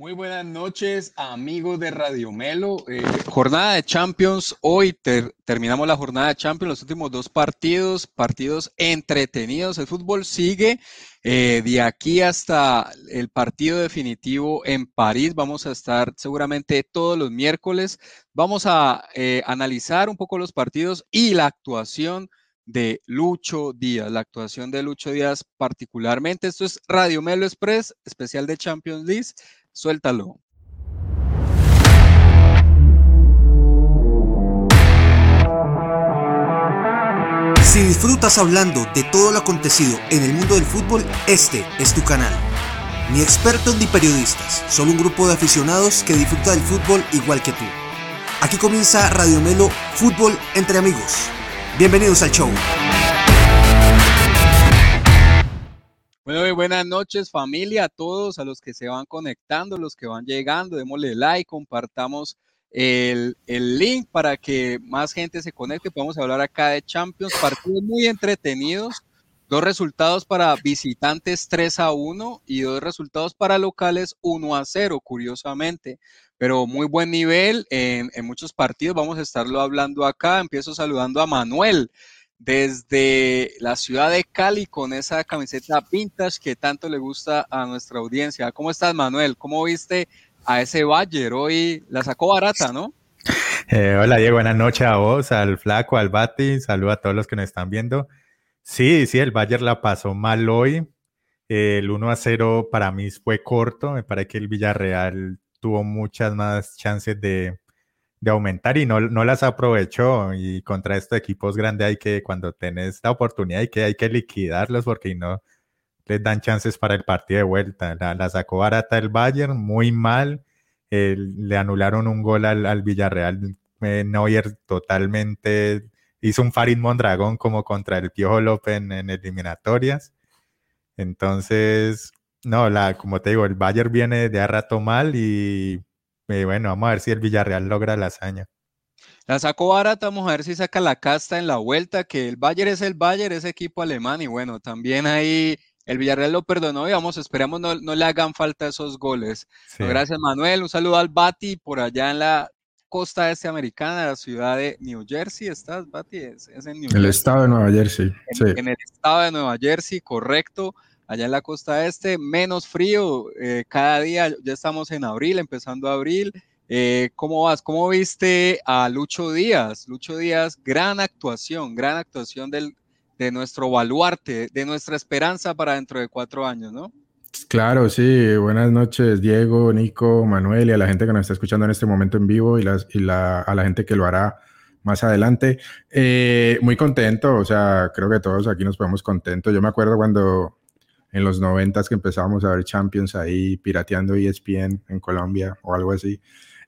Muy buenas noches, amigos de Radio Melo. Eh, jornada de Champions. Hoy terminamos la jornada de Champions, los últimos dos partidos, partidos entretenidos. El fútbol sigue eh, de aquí hasta el partido definitivo en París. Vamos a estar seguramente todos los miércoles. Vamos a eh, analizar un poco los partidos y la actuación de Lucho Díaz, la actuación de Lucho Díaz particularmente. Esto es Radio Melo Express, especial de Champions League. Suéltalo. Si disfrutas hablando de todo lo acontecido en el mundo del fútbol, este es tu canal. Ni expertos ni periodistas, solo un grupo de aficionados que disfruta del fútbol igual que tú. Aquí comienza Radio Melo Fútbol entre amigos. Bienvenidos al show. Bueno, buenas noches familia, a todos, a los que se van conectando, los que van llegando, démosle like, compartamos el, link para que más gente se conecte, podemos hablar acá de Champions, partidos muy entretenidos, dos resultados para visitantes 3 a 1 y dos resultados para locales 1 a 0, curiosamente, pero muy buen nivel en, en muchos partidos, vamos a estarlo hablando acá, empiezo saludando a Manuel desde la ciudad de Cali con esa camiseta vintage que tanto le gusta a nuestra audiencia. ¿Cómo estás, Manuel? ¿Cómo viste a ese Bayer? Hoy la sacó barata, ¿no? Eh, hola, Diego. Buenas noches a vos, al Flaco, al Bati. Saludo a todos los que nos están viendo. Sí, sí, el Bayer la pasó mal hoy. el 1 a 0 para mí fue corto. Me parece que el Villarreal tuvo muchas más chances de, de aumentar y no, no las aprovechó. Y contra estos equipos grandes hay que, cuando tenés la oportunidad, hay que, hay que liquidarlos porque no les dan chances para el partido de vuelta. La, sacó barata el Bayern, muy mal. le anularon un gol al, Villarreal. Eh, Neuer totalmente hizo un Farid Mondragón como contra el Piojo López en, eliminatorias. Entonces, no, la, como te digo, el Bayern viene de a rato mal y y bueno, vamos a ver si el Villarreal logra la hazaña. La sacó barata, vamos a ver si saca la casta en la vuelta, que el Bayern es el Bayern, es equipo alemán, y bueno, también ahí el Villarreal lo perdonó y vamos, esperamos no, no le hagan falta esos goles. Gracias Manuel, un saludo al Bati por allá en la costa este americana, la ciudad de New Jersey, ¿estás, Bati? Es, en New el estado de Nueva Jersey, sí. En el estado de Nueva Jersey, correcto allá en la costa este, menos frío, eh, cada día, ya estamos en abril, empezando abril. Eh, ¿Cómo vas? ¿Cómo viste a Lucho Díaz? Lucho Díaz, gran actuación, gran actuación del, de nuestro baluarte, de nuestra esperanza para dentro de cuatro años, ¿no? Claro, sí. Buenas noches, Diego, Nico, Manuel y a la gente que nos está escuchando en este momento en vivo y, las, y la, a la gente que lo hará más adelante. Eh, muy contento, o sea, creo que todos aquí nos ponemos contentos. Yo me acuerdo cuando en los noventas que empezábamos a ver Champions ahí pirateando ESPN en Colombia o algo así,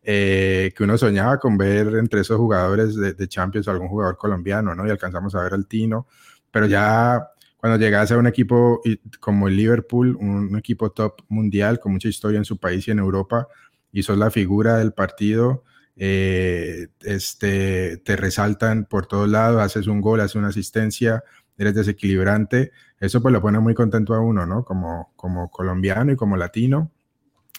eh, que uno soñaba con ver entre esos jugadores de, Champions algún jugador colombiano, ¿no? Y alcanzamos a ver al Tino, pero ya cuando llegase a un equipo como el Liverpool, un, equipo top mundial con mucha historia en su país y en Europa, y sos la figura del partido, eh, este, te resaltan por todos lados, haces un gol, haces una asistencia, eres desequilibrante, eso pues lo pone muy contento a uno, ¿no? Como, como colombiano y como latino.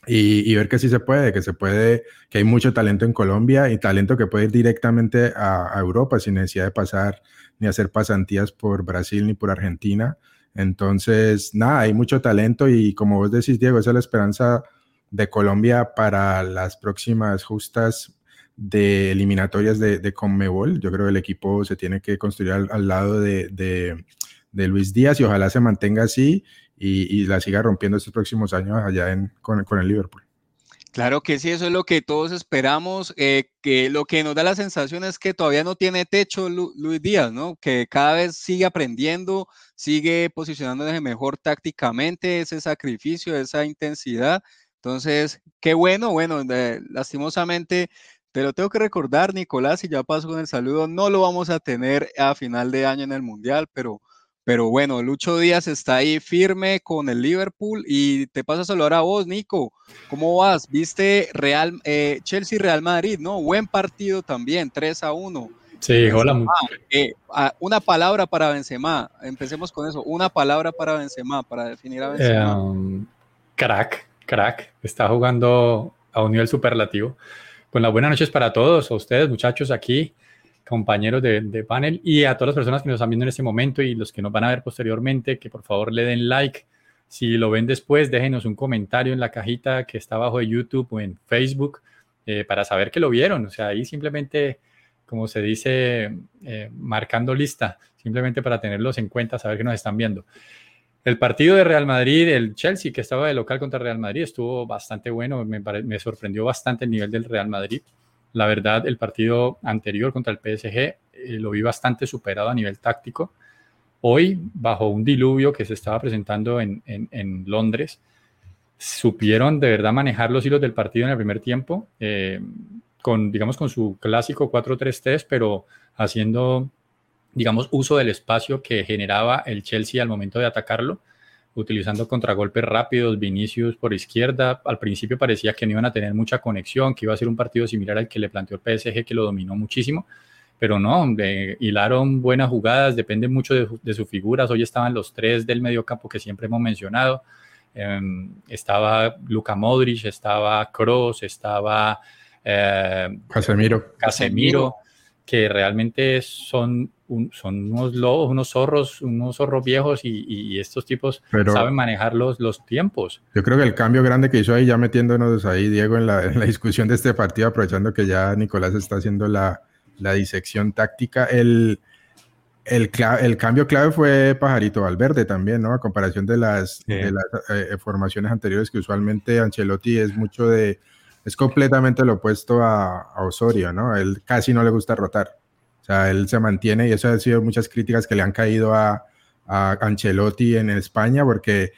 Y, ver que sí se puede, que se puede, que hay mucho talento en Colombia y talento que puede ir directamente a, Europa sin necesidad de pasar ni hacer pasantías por Brasil ni por Argentina. Entonces, nada, hay mucho talento y como vos decís, Diego, esa es la esperanza de Colombia para las próximas justas de eliminatorias de, de Conmebol. Yo creo que el equipo se tiene que construir al, lado de, Luis Díaz y ojalá se mantenga así y, la siga rompiendo estos próximos años allá en, con, con, el Liverpool. Claro que sí, eso es lo que todos esperamos, eh, que lo que nos da la sensación es que todavía no tiene techo Luis Díaz, ¿no? Que cada vez sigue aprendiendo, sigue posicionándose mejor tácticamente, ese sacrificio, esa intensidad. Entonces, qué bueno, bueno, lastimosamente te lo tengo que recordar, Nicolás, y ya paso con el saludo. No lo vamos a tener a final de año en el Mundial, pero, pero bueno, Lucho Díaz está ahí firme con el Liverpool y te paso a saludar a vos, Nico. ¿Cómo vas? ¿Viste Real, eh, Chelsea Real Madrid, no? Buen partido también, 3 a 1. Sí, hola. Eh, una palabra para Benzema. Empecemos con eso. Una palabra para Benzema, para definir a Benzema. Um, crack crack, está jugando a un nivel superlativo. Pues las buenas noches para todos, a ustedes muchachos aquí, compañeros de, de, panel y a todas las personas que nos están viendo en este momento y los que nos van a ver posteriormente, que por favor le den like. Si lo ven después, déjenos un comentario en la cajita que está abajo de YouTube o en Facebook eh, para saber que lo vieron. O sea, ahí simplemente, como se dice, eh, marcando lista, simplemente para tenerlos en cuenta, saber que nos están viendo. El partido de Real Madrid, el Chelsea, que estaba de local contra Real Madrid, estuvo bastante bueno. Me, me sorprendió bastante el nivel del Real Madrid. La verdad, el partido anterior contra el PSG eh, lo vi bastante superado a nivel táctico. Hoy, bajo un diluvio que se estaba presentando en, en, en Londres, supieron de verdad manejar los hilos del partido en el primer tiempo, eh, con, digamos, con su clásico 4-3-3, pero haciendo, digamos, uso del espacio que generaba el Chelsea al momento de atacarlo, utilizando contragolpes rápidos, Vinicius por izquierda. Al principio parecía que no iban a tener mucha conexión, que iba a ser un partido similar al que le planteó el PSG, que lo dominó muchísimo, pero no, hilaron buenas jugadas, depende mucho de, de sus figuras. Hoy estaban los tres del medio campo que siempre hemos mencionado. Em, estaba Luka Modric, estaba Kroos, estaba eh, Casemiro. Casemiro, que realmente son, son unos lobos, unos zorros, unos zorros viejos y, estos tipos saben manejar los, los, tiempos. Yo creo que el cambio grande que hizo ahí, ya metiéndonos ahí, Diego, en la, en la discusión de este partido, aprovechando que ya Nicolás está haciendo la, la disección táctica, el el, el, cambio clave fue Pajarito Valverde también, ¿no? A comparación de las, de las eh, formaciones anteriores que usualmente Ancelotti es mucho de, es completamente lo opuesto a, Osorio, ¿no? Él casi no le gusta rotar. O sea, él se mantiene y eso ha sido muchas críticas que le han caído a, a Ancelotti en España porque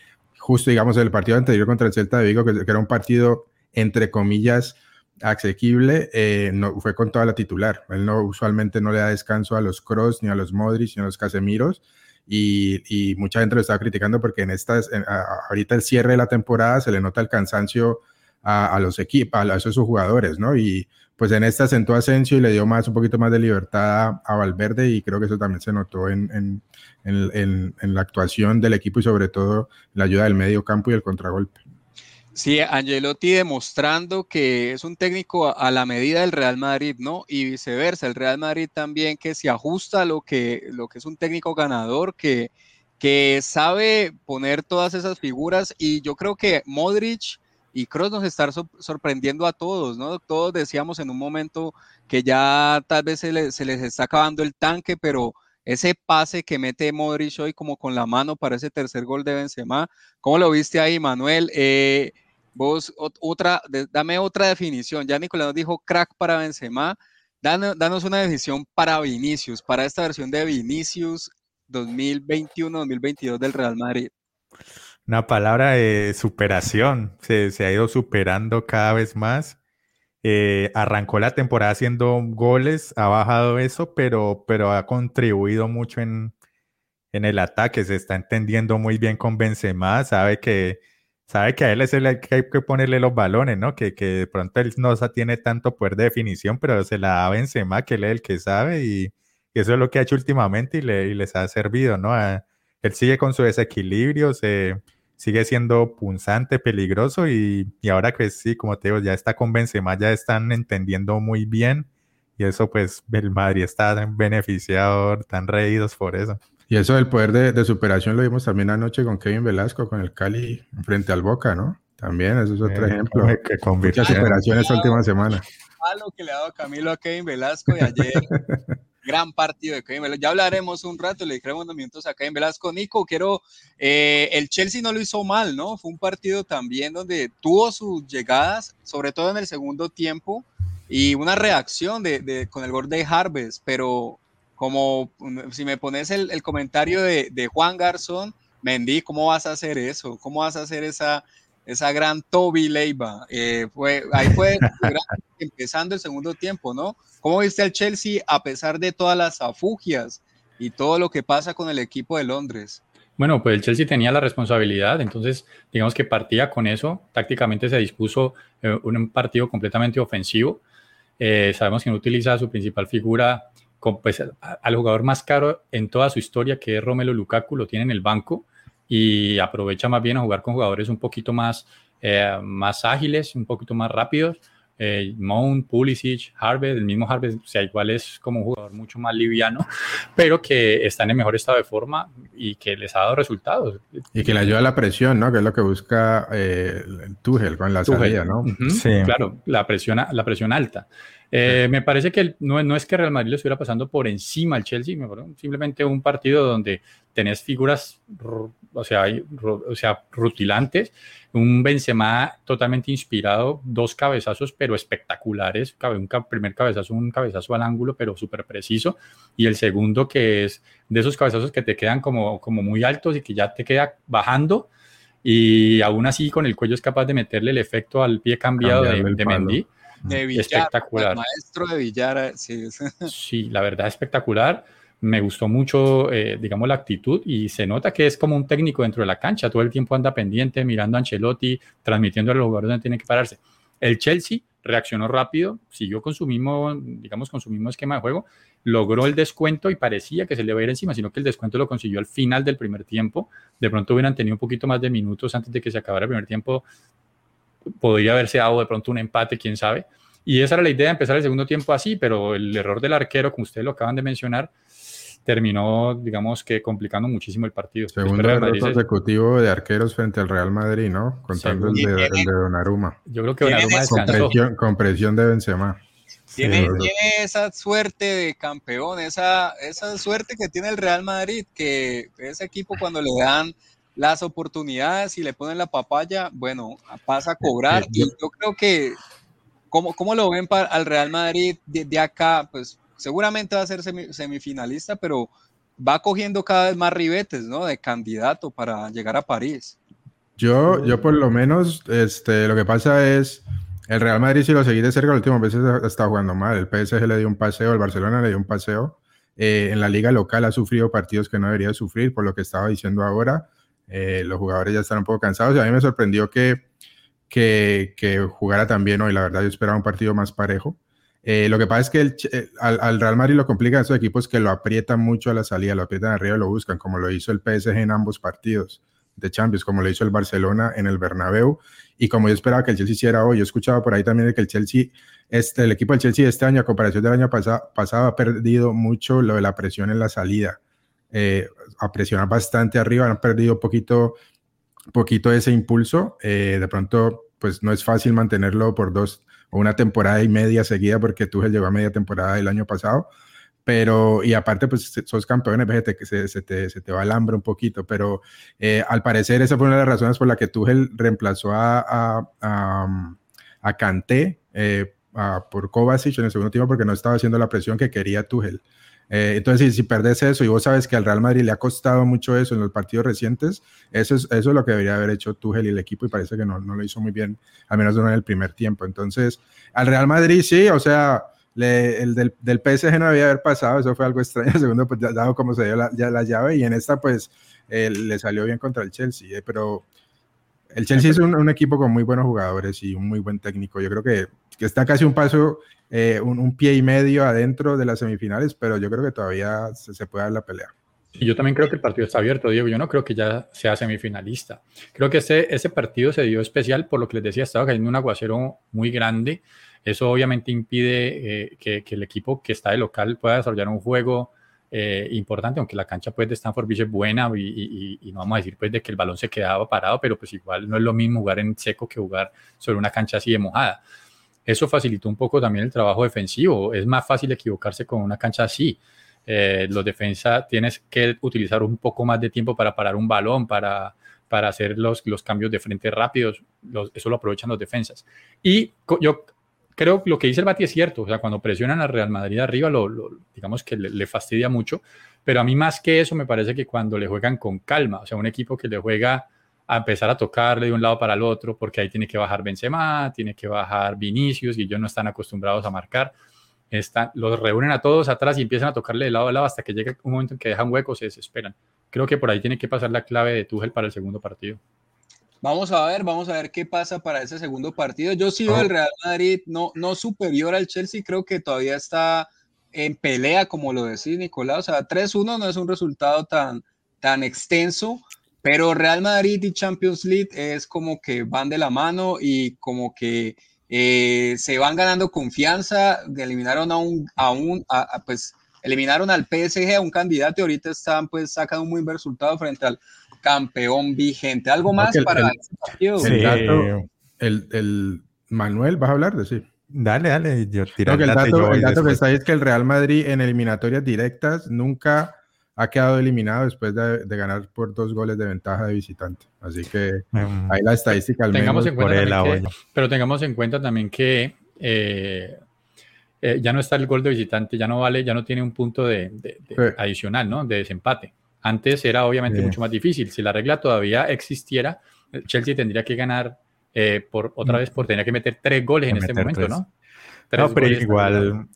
justo, digamos, el partido anterior contra el Celta de Vigo, que, era un partido, entre comillas, asequible, eh, no, fue con toda la titular. Él no usualmente no le da descanso a los Cross, ni a los Modric, ni a los Casemiros. Y, y mucha gente lo estaba criticando porque en estas, ahorita el cierre de la temporada se le nota el cansancio a, los equipos, a, esos jugadores, ¿no? Y pues en esta sentó Asensio y le dio más, un poquito más de libertad a, Valverde y creo que eso también se notó en, en, en, en la actuación del equipo y sobre todo la ayuda del medio campo y el contragolpe. Sí, Angelotti demostrando que es un técnico a la medida del Real Madrid, ¿no? Y viceversa, el Real Madrid también que se ajusta a lo que, lo que es un técnico ganador, que, que sabe poner todas esas figuras y yo creo que Modric y Kroos nos están sorprendiendo a todos, ¿no? Todos decíamos en un momento que ya tal vez se, se les está acabando el tanque, pero ese pase que mete Modric hoy como con la mano para ese tercer gol de Benzema, ¿cómo lo viste ahí, Manuel? Eh, Vos, otra, dame otra definición. Ya Nicolás nos dijo crack para Benzema. Danos, una definición para Vinicius, para esta versión de Vinicius 2021-2022 del Real Madrid. Una palabra de superación. Se, ha ido superando cada vez más. Eh, arrancó la temporada haciendo goles, ha bajado eso, pero, pero ha contribuido mucho en, en el ataque. Se está entendiendo muy bien con Benzema. Sabe que sabe que a él es el que hay que ponerle los balones, ¿no? Que, que de pronto él no tiene tanto poder de definición, pero se la da Benzema, que él es el que sabe y, eso es lo que ha hecho últimamente y, le, les ha servido, ¿no? él sigue con su desequilibrio, se, sigue siendo punzante, peligroso y, y, ahora que sí, como te digo, ya está con Benzema, ya están entendiendo muy bien y eso pues el Madrid está beneficiado, están reídos por eso. Y eso del poder de, superación lo vimos también anoche con Kevin Velasco, con el Cali frente al Boca, ¿no? También, eso es otro ejemplo. Que Muchas superación esta última semana. lo que le ha dado Camilo a Kevin Velasco y ayer. gran partido de Kevin Velasco. Ya hablaremos un rato, le dijimos unos minutos a Kevin Velasco. Nico, quiero, eh, el Chelsea no lo hizo mal, ¿no? Fue un partido también donde tuvo sus llegadas, sobre todo en el segundo tiempo, y una reacción de, de con el gol de Harvest, pero como si me pones el, comentario de, Juan Garzón, Mendy, ¿cómo vas a hacer eso? ¿Cómo vas a hacer esa, esa gran Toby Leiva? Eh, fue, ahí fue empezando el segundo tiempo, ¿no? ¿Cómo viste al Chelsea a pesar de todas las afugias y todo lo que pasa con el equipo de Londres? Bueno, pues el Chelsea tenía la responsabilidad, entonces digamos que partía con eso, tácticamente se dispuso eh, un partido completamente ofensivo. Eh, sabemos que no utiliza su principal figura pues, al jugador más caro en toda su historia, que es Romelo Lukaku, lo tiene en el banco y aprovecha más bien a jugar con jugadores un poquito más eh, más ágiles, un poquito más rápidos. Eh, Mount, Pulisic, Harvard, el mismo Harvard, o sea, igual es como un jugador mucho más liviano, pero que está en el mejor estado de forma y que les ha dado resultados. Y que le ayuda a la presión, ¿no? Que es lo que busca eh, Tuchel con la salida, ¿no? sí. Claro, la presión, la presión alta. Eh, me parece que no, no, es que Real Madrid lo estuviera pasando por encima al Chelsea, simplemente un partido donde tenés figuras, o sea, o sea, rutilantes, un Benzema totalmente inspirado, dos cabezazos pero espectaculares, un primer cabezazo, un cabezazo al ángulo pero súper preciso, y el segundo que es de esos cabezazos que te quedan como, como muy altos y que ya te queda bajando, y aún así con el cuello es capaz de meterle el efecto al pie cambiado de, de Mendy de espectacular. maestro de Villar, sí. sí, la verdad espectacular. Me gustó mucho, eh, digamos, la actitud y se nota que es como un técnico dentro de la cancha. Todo el tiempo anda pendiente, mirando a Ancelotti, transmitiendo a los jugadores donde tienen que pararse. El Chelsea reaccionó rápido, siguió con su mismo, digamos, con su mismo esquema de juego, logró el descuento y parecía que se le iba a ir encima, sino que el descuento lo consiguió al final del primer tiempo. De pronto hubieran tenido un poquito más de minutos antes de que se acabara el primer tiempo podría haberse dado de pronto un empate, quién sabe. Y esa era la idea, empezar el segundo tiempo así, pero el error del arquero, como ustedes lo acaban de mencionar, terminó, digamos que complicando muchísimo el partido. Segundo error consecutivo de arqueros frente al Real Madrid, ¿no? Contando el de, el de, Donnarumma. Yo creo que Donnarumma descansó. Con presión, de Benzema. Tiene, tiene, esa suerte de campeón, esa, esa suerte que tiene el Real Madrid, que ese equipo cuando le dan las oportunidades y le ponen la papaya, bueno, pasa a cobrar. Y yo creo que, ¿cómo, cómo lo ven para, al Real Madrid de, acá? Pues seguramente va a ser semifinalista, pero va cogiendo cada vez más ribetes, ¿no? De candidato para llegar a París. Yo, yo por lo menos, este, lo que pasa es, el Real Madrid si lo seguí de cerca, las últimas veces está jugando mal. El PSG le dio un paseo, el Barcelona le dio un paseo. Eh, en la liga local ha sufrido partidos que no debería sufrir, por lo que estaba diciendo ahora. Eh, los jugadores ya están un poco cansados y a mí me sorprendió que, que, que jugara también hoy. La verdad, yo esperaba un partido más parejo. Eh, lo que pasa es que el, eh, al, Real Madrid lo complican esos equipos que lo aprietan mucho a la salida, lo aprietan arriba y lo buscan, como lo hizo el PSG en ambos partidos de Champions, como lo hizo el Barcelona en el Bernabéu y como yo esperaba que el Chelsea hiciera hoy. Yo escuchaba por ahí también de que el Chelsea, este, el equipo del Chelsea este año, a comparación del año pasado, pasado, ha perdido mucho lo de la presión en la salida eh, a presionar bastante arriba, han perdido poquito, poquito ese impulso. Eh, de pronto, pues no es fácil mantenerlo por dos o una temporada y media seguida porque Tuchel llegó a media temporada el año pasado. Pero, y aparte, pues sos fíjate que se, se, te, se te va el hambre un poquito, pero eh, al parecer esa fue una de las razones por la que Tuchel reemplazó a, a, a, a Kanté eh, por Kovacic en el segundo tiempo porque no estaba haciendo la presión que quería Tuchel. Eh, entonces, si, si eso y vos sabes que al Real Madrid le ha costado mucho eso en los partidos recientes, eso es, eso es lo que debería haber hecho Tuchel y el equipo y parece que no, no lo hizo muy bien, al menos no en el primer tiempo. Entonces, al Real Madrid sí, o sea, el del, del, PSG no debía haber pasado, eso fue algo extraño, segundo, pues dado como se dio la, ya la llave y en esta pues eh, le salió bien contra el Chelsea, eh, pero el Chelsea es un, un, equipo con muy buenos jugadores y un muy buen técnico. Yo creo que, que está casi un paso eh, un, pie y medio adentro de las semifinales, pero yo creo que todavía se, puede dar la pelea. Y yo también creo que el partido está abierto, Diego. Yo no creo que ya sea semifinalista. Creo que ese, ese partido se dio especial por lo que les decía, estaba cayendo un aguacero muy grande. Eso obviamente impide eh, que, que, el equipo que está de local pueda desarrollar un juego eh, importante, aunque la cancha pues, de Stanford Beach es buena y, y, y, no vamos a decir pues, de que el balón se quedaba parado, pero pues igual no es lo mismo jugar en seco que jugar sobre una cancha así de mojada. Eso facilitó un poco también el trabajo defensivo. Es más fácil equivocarse con una cancha así. Eh, los defensas tienes que utilizar un poco más de tiempo para parar un balón, para, para hacer los, los cambios de frente rápidos. eso lo aprovechan los defensas. Y yo creo que lo que dice el Bati es cierto. O sea, cuando presionan a Real Madrid arriba, lo, digamos que le, le, fastidia mucho. Pero a mí más que eso me parece que cuando le juegan con calma, o sea, un equipo que le juega a empezar a tocarle de un lado para el otro, porque ahí tiene que bajar Benzema, tiene que bajar Vinicius, y ellos no están acostumbrados a marcar. Están, los reúnen a todos atrás y empiezan a tocarle de lado a lado hasta que llega un momento en que dejan huecos, se desesperan. Creo que por ahí tiene que pasar la clave de Tuchel para el segundo partido. Vamos a ver, vamos a ver qué pasa para ese segundo partido. Yo sigo el Real Madrid no, no superior al Chelsea, creo que todavía está en pelea, como lo decía Nicolás. O sea, 3-1 no es un resultado tan, tan extenso, pero Real Madrid y Champions League es como que van de la mano y como que eh, se van ganando confianza, eliminaron a un, a un pues eliminaron al PSG, a un candidato y ahorita están pues sacando un muy buen resultado frente al campeón vigente. ¿Algo más para el, este partido? El, el, Manuel, ¿vas a hablar de sí? Dale, dale, yo tiro el, dato, el dato que está ahí es que el Real Madrid en eliminatorias directas nunca ha quedado eliminado después de, ganar por dos goles de ventaja de visitante. Así que mm. ahí la estadística al tengamos en cuenta Pero tengamos en cuenta también que eh, eh, ya no está el gol de visitante, ya no vale, ya no tiene un punto de, adicional, ¿no? De desempate. Antes era obviamente mucho más difícil. Si la regla todavía existiera, Chelsea tendría que ganar eh, por otra mm. vez, por tener que meter tres goles en este momento, ¿no? no, pero igual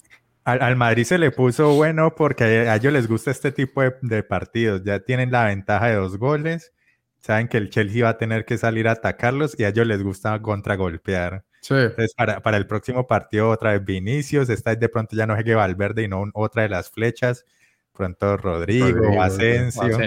al, Madrid se le puso bueno porque a, ellos les gusta este tipo de, partidos. Ya tienen la ventaja de dos goles. Saben que el Chelsea va a tener que salir a atacarlos y a ellos les gusta contragolpear. Sí. Entonces, para, para el próximo partido, otra vez Vinicius. Esta de pronto ya no es que Valverde y no otra de las flechas pronto Rodrigo, Asensio,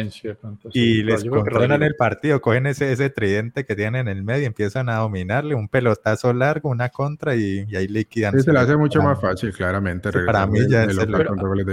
y les controlan el partido, cogen ese, ese tridente que tienen en el medio y empiezan a dominarle, un pelotazo largo, una contra y, ahí liquidan. Sí, se le hace mucho más fácil, claramente. para mí ya,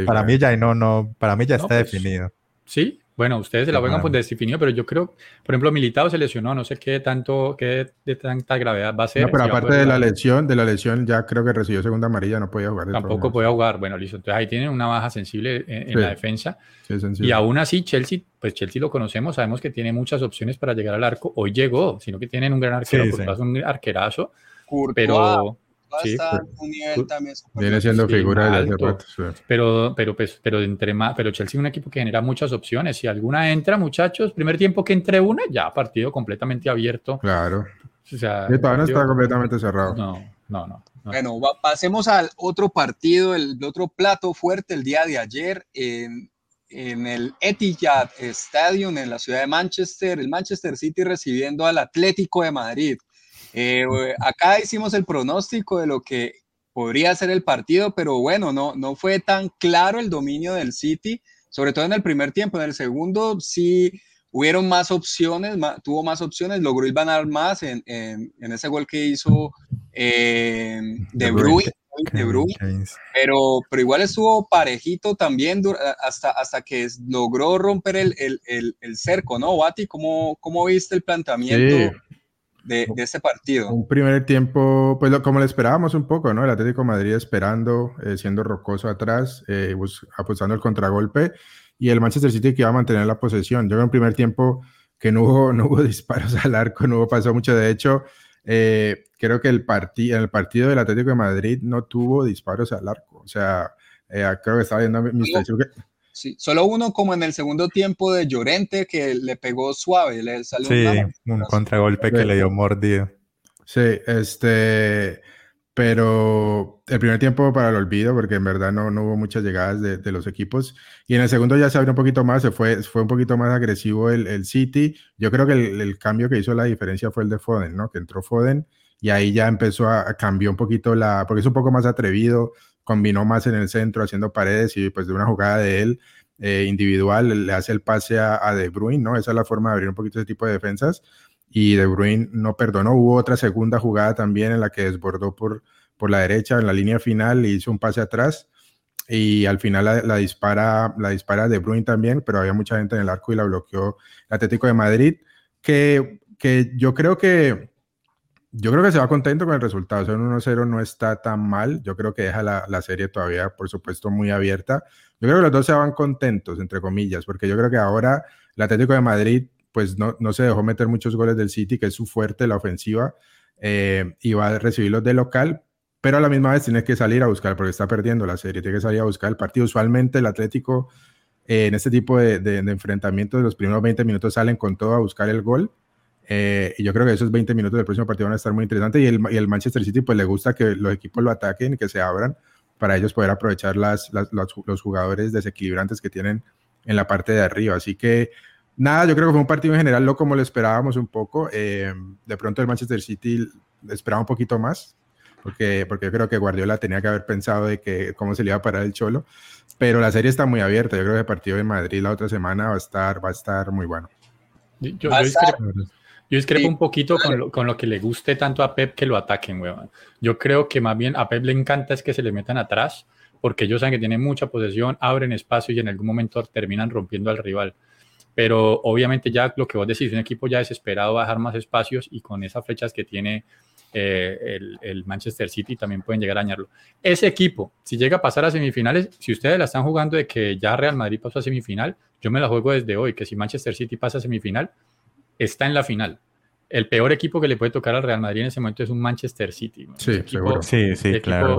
para mí ya no, no, para mí ya está pues, definido. Sí, bueno, ustedes se la juegan por definido, pero yo creo, por ejemplo, Militado se lesionó, no sé qué tanto, qué de tanta gravedad va a ser. No, pero aparte de la lesión, de la lesión ya creo que recibió segunda amarilla, no podía jugar. Tampoco podía jugar, bueno, listo. Entonces ahí tienen una baja sensible en, la defensa. y aún así, Chelsea, pues Chelsea lo conocemos, sabemos que tiene muchas opciones para llegar al arco. Hoy llegó, sino que tienen un gran arquero, sí, un arquerazo, pero Viene siendo figura de hace rato, Pero, pero, pues, pero, entre más, pero Chelsea es un equipo que genera muchas opciones. Si alguna entra, muchachos, primer tiempo que entre una, ya partido completamente abierto. Claro. O sea, no está completamente cerrado. No, no, no. Bueno, pasemos al otro partido, el otro plato fuerte el día de ayer en, en el Etihad Stadium en la ciudad de Manchester, el Manchester City recibiendo al Atlético de Madrid. Eh, acá hicimos el pronóstico de lo que podría ser el partido, pero bueno, no, no fue tan claro el dominio del City, sobre todo en el primer tiempo. En el segundo sí hubieron más opciones, tuvo más opciones, logró ir ganar más en, en, ese gol que hizo eh, De Bruyne. De Bruyne, pero, pero igual estuvo parejito también hasta, hasta que logró romper el, el, el, cerco, ¿no? Bati, ¿cómo, cómo viste el planteamiento? De, de ese partido. Un primer tiempo, pues como lo esperábamos un poco, ¿no? El Atlético Madrid esperando, eh, siendo rocoso atrás, eh, apostando el contragolpe, y el Manchester City que iba a mantener la posesión. Yo en un primer tiempo que no hubo, no hubo disparos al arco, no hubo pasó mucho. De hecho, eh, creo que el, partido en el partido del Atlético de Madrid no tuvo disparos al arco. O sea, creo que estaba viendo mi Sí, solo uno como en el segundo tiempo de Llorente que le pegó suave, le salió sí, un contragolpe que le dio mordido. Sí, este, pero el primer tiempo para el olvido, porque en verdad no, no hubo muchas llegadas de, de, los equipos. Y en el segundo ya se abrió un poquito más, se fue, fue un poquito más agresivo el, el City. Yo creo que el, el, cambio que hizo la diferencia fue el de Foden, ¿no? Que entró Foden y ahí ya empezó a, a cambiar un poquito la, porque es un poco más atrevido, combinó más en el centro haciendo paredes y pues de una jugada de él eh, individual le hace el pase a, De Bruyne, ¿no? Esa es la forma de abrir un poquito ese tipo de defensas y De Bruyne no perdonó. Hubo otra segunda jugada también en la que desbordó por, por la derecha en la línea final y hizo un pase atrás y al final la, dispara la dispara De Bruyne también, pero había mucha gente en el arco y la bloqueó el Atlético de Madrid, que, que yo creo que yo creo que se va contento con el resultado. O sea, 1-0 no está tan mal. Yo creo que deja la, la, serie todavía, por supuesto, muy abierta. Yo creo que los dos se van contentos, entre comillas, porque yo creo que ahora el Atlético de Madrid, pues no, no se dejó meter muchos goles del City, que es su fuerte, la ofensiva, eh, y va a recibirlos de local, pero a la misma vez tiene que salir a buscar, porque está perdiendo la serie, tiene que salir a buscar el partido. Usualmente el Atlético eh, en este tipo de, de, de enfrentamientos, los primeros 20 minutos salen con todo a buscar el gol eh, y yo creo que esos 20 minutos del próximo partido van a estar muy interesantes. Y el, y el, Manchester City, pues le gusta que los equipos lo ataquen, que se abran, para ellos poder aprovechar las, las los, los, jugadores desequilibrantes que tienen en la parte de arriba. Así que nada, yo creo que fue un partido en general, no como lo esperábamos un poco. Eh, de pronto el Manchester City esperaba un poquito más, porque, porque yo creo que Guardiola tenía que haber pensado de que cómo se le iba a parar el cholo. Pero la serie está muy abierta. Yo creo que el partido en Madrid la otra semana va a estar, va a estar muy bueno. Yo, discrepo, un poquito con lo, con lo, que le guste tanto a Pep que lo ataquen, weón. Yo creo que más bien a Pep le encanta es que se le metan atrás, porque ellos saben que tienen mucha posesión, abren espacio y en algún momento terminan rompiendo al rival. Pero obviamente ya lo que vos decís, un equipo ya desesperado va a dejar más espacios y con esas flechas que tiene eh, el, Manchester City también pueden llegar a dañarlo. Ese equipo, si llega a pasar a semifinales, si ustedes la están jugando de que ya Real Madrid pasó a semifinal, yo me la juego desde hoy, que si Manchester City pasa a semifinal, está en la final. El peor equipo que le puede tocar al Real Madrid en ese momento es un Manchester City. Sí, seguro. Sí, sí, claro.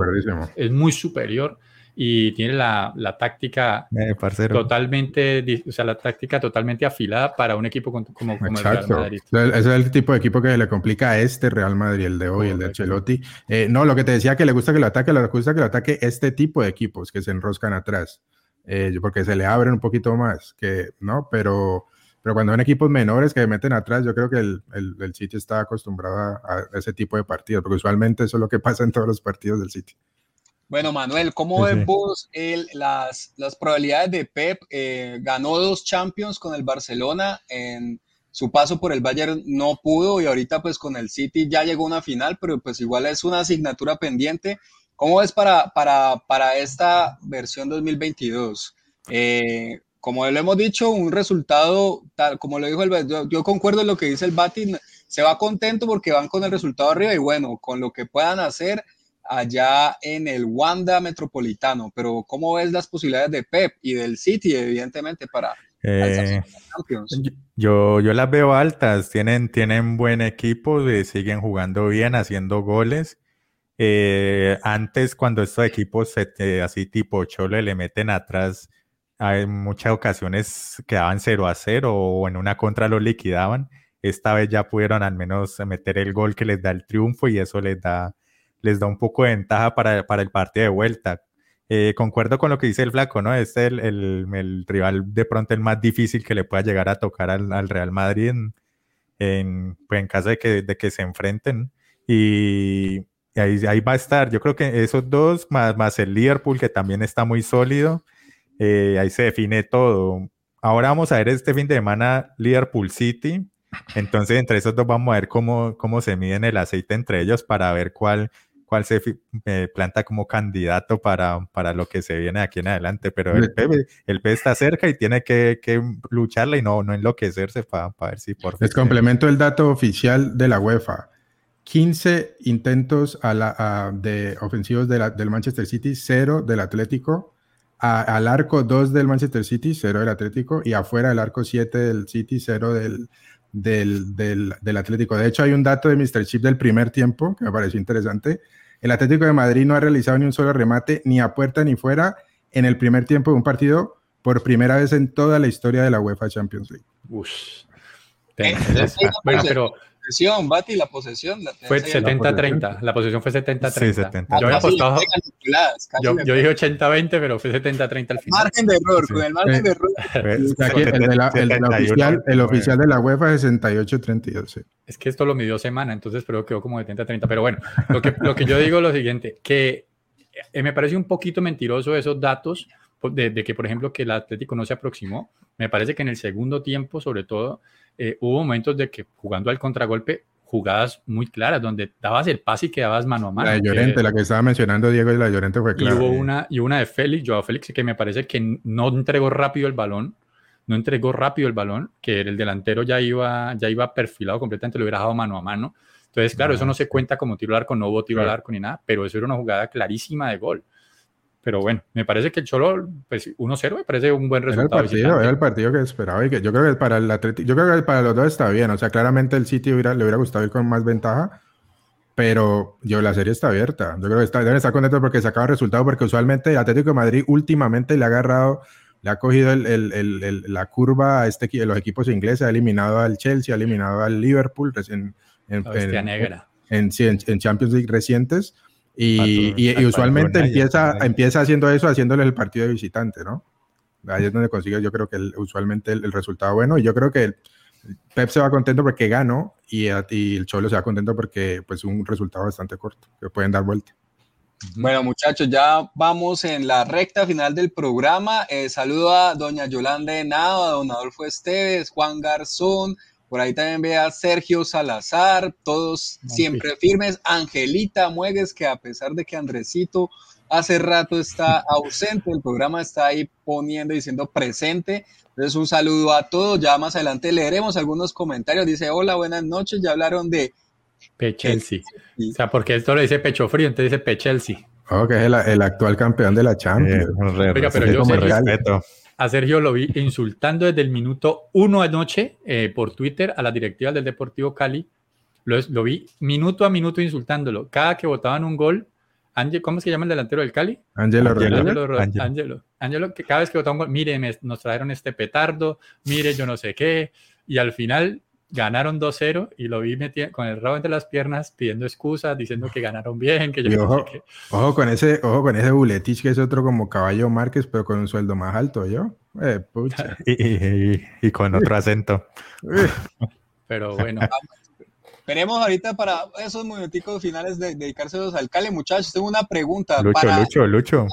Es muy superior y tiene la, la táctica eh, totalmente, o sea, la táctica totalmente afilada para un equipo como, como el Real Madrid. Ese es el tipo de equipo que le complica a este Real Madrid, el de hoy, el de Ancelotti. Eh, no, lo que te decía que le gusta que lo ataque, le gusta que lo ataque este tipo de equipos que se enroscan atrás, eh, porque se le abren un poquito más, que, ¿no? Pero, pero cuando son equipos menores que se meten atrás, yo creo que el, el, el City está acostumbrado a, a ese tipo de partidos, porque usualmente eso es lo que pasa en todos los partidos del City. Bueno, Manuel, ¿cómo ves vos las, las, probabilidades de Pep? Eh, ganó dos Champions con el Barcelona, en su paso por el Bayern no pudo y ahorita pues con el City ya llegó a una final, pero pues igual es una asignatura pendiente. ¿Cómo ves para, para, para esta versión 2022? Eh, como lo hemos dicho, un resultado, tal como lo dijo el yo, yo concuerdo en lo que dice el Bati, se va contento porque van con el resultado arriba y bueno, con lo que puedan hacer allá en el Wanda Metropolitano, pero ¿cómo ves las posibilidades de Pep y del City, evidentemente, para... Eh, yo, yo las veo altas, tienen, tienen buen equipo, siguen jugando bien, haciendo goles. Eh, antes, cuando estos equipos eh, así tipo Chole le meten atrás, en muchas ocasiones quedaban 0 a 0 o en una contra lo liquidaban. Esta vez ya pudieron al menos meter el gol que les da el triunfo y eso les da les da un poco de ventaja para, para el partido de vuelta. Eh, concuerdo con lo que dice el Flaco, ¿no? Es el, el, el, rival de pronto el más difícil que le pueda llegar a tocar al, al Real Madrid en, en, pues en caso de que, de que se enfrenten. Y, ahí, ahí, va a estar. Yo creo que esos dos, más, más el Liverpool, que también está muy sólido, eh, ahí se define todo. Ahora vamos a ver este fin de semana Liverpool City. Entonces, entre esos dos vamos a ver cómo, cómo se miden el aceite entre ellos para ver cuál, cuál se eh, planta como candidato para, para lo que se viene aquí en adelante, pero el P, el está cerca y tiene que, que lucharla y no, no enloquecerse para ver si por. Les complemento el dato oficial de la UEFA. 15 intentos a la, de ofensivos de la, del Manchester City, 0 del Atlético. Al arco 2 del Manchester City, 0 del Atlético. Y afuera del arco 7 del City, 0 del, del, del, del, Atlético. De hecho, hay un dato de Mr. Chip del primer tiempo que me pareció interesante. El Atlético de Madrid no ha realizado ni un solo remate, ni a puerta ni fuera, en el primer tiempo de un partido por primera vez en toda la historia de la UEFA Champions League. Bueno, pero posesión, Bati, la posesión. fue 70-30, la posesión fue 70-30. yo había apostado, yo, yo, dije 80-20, pero fue 70-30 al final. Margen de error, con el margen de error. el, oficial, de la UEFA es 68-32. Es que esto lo midió semana, entonces pero quedó como 70-30. Pero bueno, lo que, lo que yo digo es lo siguiente, que eh, me parece un poquito mentiroso esos datos de, de, que, por ejemplo, que el Atlético no se aproximó. Me parece que en el segundo tiempo, sobre todo, eh, hubo momentos de que jugando al contragolpe, jugadas muy claras, donde dabas el pase y quedabas mano a mano. La de Llorente, la que estaba mencionando Diego y la de Llorente fue clara. Y hubo una, y una de Félix, Joao Félix, que me parece que no entregó rápido el balón, no entregó rápido el balón, que el delantero ya iba, ya iba perfilado completamente, lo hubiera dejado mano a mano. Entonces, claro, eso no se cuenta como tiro al arco, no hubo tiro al arco ni nada, pero eso era una jugada clarísima de gol. Pero bueno, me parece que el Cholo, pues 1-0 me parece un buen resultado. Era el partido, era el partido que esperaba y que yo creo que para el Atlético, yo creo que para los dos está bien. O sea, claramente el City hubiera, le hubiera gustado ir con más ventaja, pero yo la serie está abierta. Yo creo que está, deben estar contentos porque se acaba el resultado, porque usualmente el Atlético de Madrid últimamente le ha agarrado, le ha cogido el, el, el, la curva a este, los equipos ingleses, ha eliminado al Chelsea, ha eliminado al Liverpool en, en, en, en Champions League recientes y, usualmente empieza, empieza haciendo eso, haciéndole el partido de visitante, ¿no? Ahí es donde consigue, yo creo que usualmente el, resultado bueno. Y yo creo que Pep se va contento porque ganó y, y, el Cholo se va contento porque pues un resultado bastante corto, que pueden dar vuelta. Bueno, muchachos, ya vamos en la recta final del programa. Eh, saludo a doña Yolanda Henao, a don Adolfo Esteves, Juan Garzón, Por ahí también ve a Sergio Salazar, todos siempre firmes. Angelita Muegues, que a pesar de que Andresito hace rato está ausente, el programa está ahí poniendo, diciendo presente. Entonces, un saludo a todos. Ya más adelante leeremos algunos comentarios. Dice: Hola, buenas noches. Ya hablaron de. Pechelsea. O sea, porque esto le dice pecho frío, entonces dice Pechelsea. Oh, que es el, el, actual campeón de la Champions. Eh, Oiga, pero yo respeto. A Sergio lo vi insultando desde el minuto uno anoche eh, por Twitter a la directiva del Deportivo Cali. Lo, lo, vi minuto a minuto insultándolo. Cada que votaban un gol, Ángel, ¿cómo se llama el delantero del Cali? Angelo Angelo, Angelo, Angelo, que cada vez que votaban un gol, mire, nos trajeron este petardo, mire, yo no sé qué. Y al final ganaron 2-0 y lo vi con el rabo entre las piernas pidiendo excusas, diciendo que ganaron bien, que yo ojo, ojo, con ese, ojo con ese Buletich que es otro como Caballo Márquez, pero con un sueldo más alto, yo. Eh, y, con otro acento. pero bueno. Esperemos ahorita para esos momenticos finales de, dedicárselos al Cali, muchachos. Tengo una pregunta. Lucho, para, Lucho, Lucho.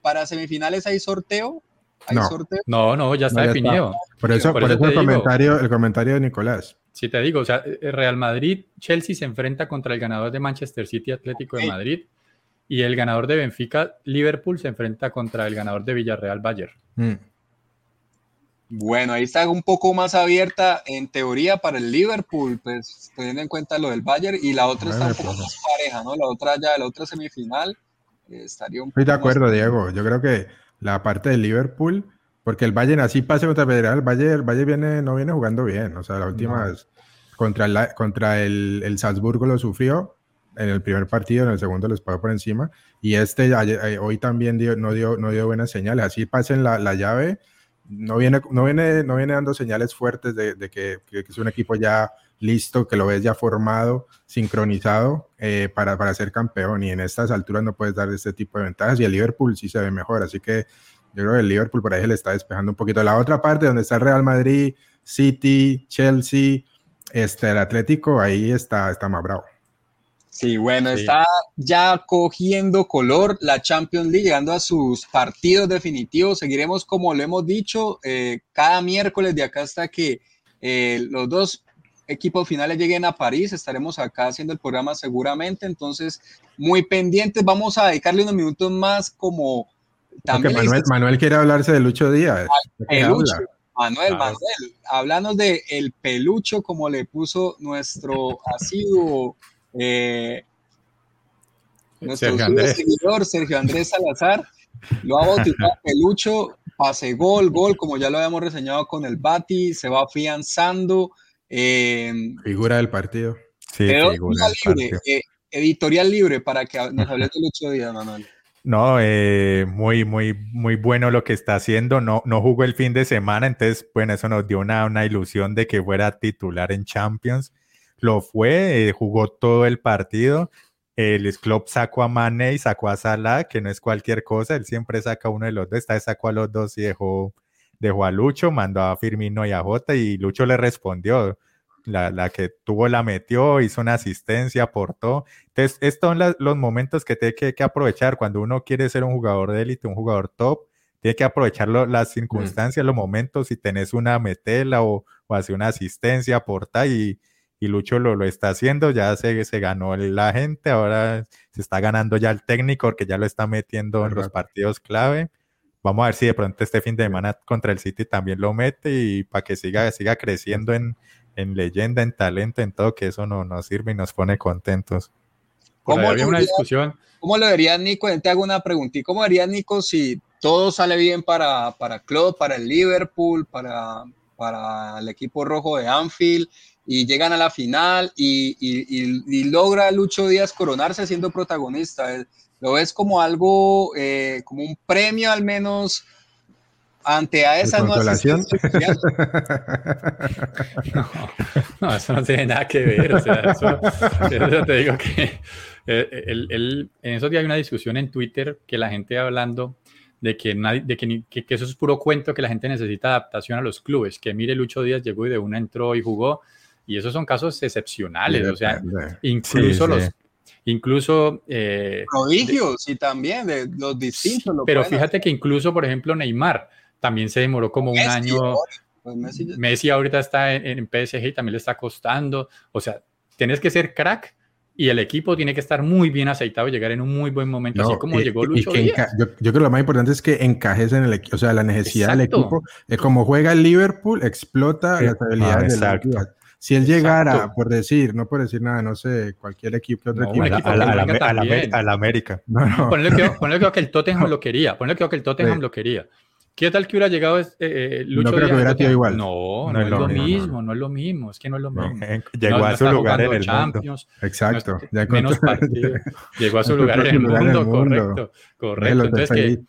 ¿Para semifinales hay sorteo? No. no, no, ya está definido. Por eso, por, eso, el, comentario, el comentario de Nicolás. Sí, te digo, o sea, eh, Real Madrid, Chelsea se enfrenta contra el ganador de Manchester City Atlético de Madrid y el ganador de Benfica, Liverpool, se enfrenta contra el ganador de Villarreal, Bayern. Mm. Bueno, ahí está un poco más abierta en teoría para el Liverpool, pues teniendo en cuenta lo del Bayern y la otra está un poco más pareja, ¿no? La otra ya, la otra semifinal eh, estaría un poco Estoy de acuerdo, Diego. Yo creo que la parte del Liverpool, porque el Bayern así pase contra el Federal, el Bayern, el Bayern viene, no viene jugando bien. O sea, la última contra, el, contra el, el, Salzburgo lo sufrió en el primer partido, en el segundo les pagó por encima. Y este eh, hoy también dio, no, dio, no dio buenas señales. Así pasen la, la llave, no viene, no, viene, no viene dando señales fuertes de, de que, que, es un equipo ya listo, que lo ves ya formado, sincronizado eh, para, para ser campeón. Y en estas alturas no puedes dar este tipo de ventajas. Y el Liverpool sí se ve mejor. Así que yo creo que el Liverpool por ahí se le está despejando un poquito. La otra parte donde está el Real Madrid, City, Chelsea, este, el Atlético, ahí está, está más bravo. Sí, bueno, está ya cogiendo color la Champions League, llegando a sus partidos definitivos. Seguiremos, como lo hemos dicho, eh, cada miércoles de acá hasta que eh, los dos equipos finales lleguen a París. Estaremos acá haciendo el programa seguramente. Entonces, muy pendientes. Vamos a dedicarle unos minutos más como también. Manuel, Manuel, quiere hablarse de Lucho Díaz. Manuel, Manuel, háblanos de el pelucho, como le puso nuestro asiduo eh, nuestro Sergio seguidor Sergio Andrés Salazar. Lo ha bautizado pelucho, pase gol, gol, como ya lo habíamos reseñado con el Bati, se va afianzando. Eh, figura del partido. Sí, figura libre, eh, editorial libre para que nos hables de Lucho Díaz, Manuel. No, eh, muy, muy, muy bueno lo que está haciendo. No, no jugó el fin de semana, entonces, bueno, eso nos dio una, una ilusión de que fuera titular en Champions. Lo fue, eh, jugó todo el partido. El club sacó a Mane y sacó a Salah, que no es cualquier cosa. Él siempre saca uno de los dos. Esta vez sacó a los dos y dejó, dejó a Lucho, mandó a Firmino y a Jota y Lucho le respondió la, que tuvo la metió, hizo una asistencia, aportó. Entonces, estos son los momentos que tiene que, aprovechar cuando uno quiere ser un jugador de élite, un jugador top. Tiene que aprovechar las mm. circunstancias, los momentos, si tenés una metela o, o hace una asistencia, aporta y, y Lucho lo, lo está haciendo, ya se, se ganó la gente, ahora se está ganando ya el técnico porque ya lo está metiendo en los partidos clave. Vamos a ver si de pronto este fin de semana contra el City también lo mete y para que siga, siga creciendo en, en leyenda, en talento, en todo, que eso no, nos sirve y nos pone contentos. ¿Cómo había una discusión? ¿Cómo lo vería Nico? Te hago una preguntita. ¿Cómo vería Nico si todo sale bien para, para Club, para el Liverpool, para, para el equipo rojo de Anfield y llegan a la final y, y, logra Lucho Díaz coronarse siendo protagonista? ¿Lo ves como algo, eh, como un premio al menos ante a esa no, no, eso no tiene nada que ver. O sea, eso, te digo que eh, el, en esos días hay una discusión en Twitter que la gente hablando de, que, nadie, de que, que, eso es puro cuento, que la gente necesita adaptación a los clubes, que mire Lucho Díaz llegó y de una entró y jugó, y esos son casos excepcionales, o sea, incluso los incluso... Eh, Prodigios y también de los distintos. pero fíjate que incluso, por ejemplo, Neymar, también se demoró como un año. Pues Messi, Messi, ahorita está en, en, PSG y también le está costando. O sea, tienes que ser crack y el equipo tiene que estar muy bien aceitado y llegar en un muy buen momento, así como llegó Lucho yo, yo, creo que lo más importante es que encajes en el equipo, o sea, la necesidad del equipo, es como juega el Liverpool, explota las habilidades del equipo. Si él llegara, por decir, no por decir nada, no sé, cualquier equipo, otro equipo. A, la, América. No, no. Ponle, que, que el Tottenham lo quería, ponle que, que el Tottenham lo quería. ¿Qué tal que hubiera llegado eh, eh Lucho No creo que hubiera sido igual. No, no, es, lo mismo, no. es lo mismo, es que no es lo mismo. llegó a su lugar en el Champions, mundo. Exacto. menos partido. llegó a su lugar en el mundo, correcto. Correcto. Entonces que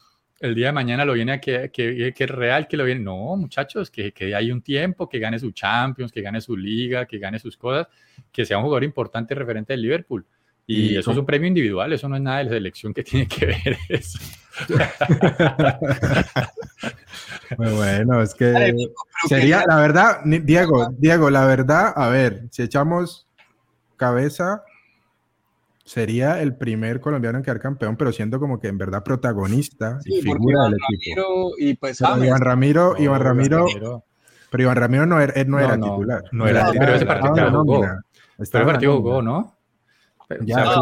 el día de mañana lo viene a que, que, que, es real, que lo viene. No, muchachos, que, que hay un tiempo, que gane su Champions, que gane su liga, que gane sus cosas, que sea un jugador importante referente del Liverpool. Y, eso es un premio individual, eso no es nada de la selección que tiene que ver eso. Muy bueno, es que sería, la verdad, Diego, Diego, la verdad, a ver, si echamos cabeza, sería el primer colombiano en quedar campeón, pero siendo como que en verdad protagonista y figura del equipo. y pues Iván Ramiro, Iván Ramiro, pero Iván Ramiro no era, no era titular. No era, titular, pero ese partido jugó. Pero el partido jugó, ¿no? Ya,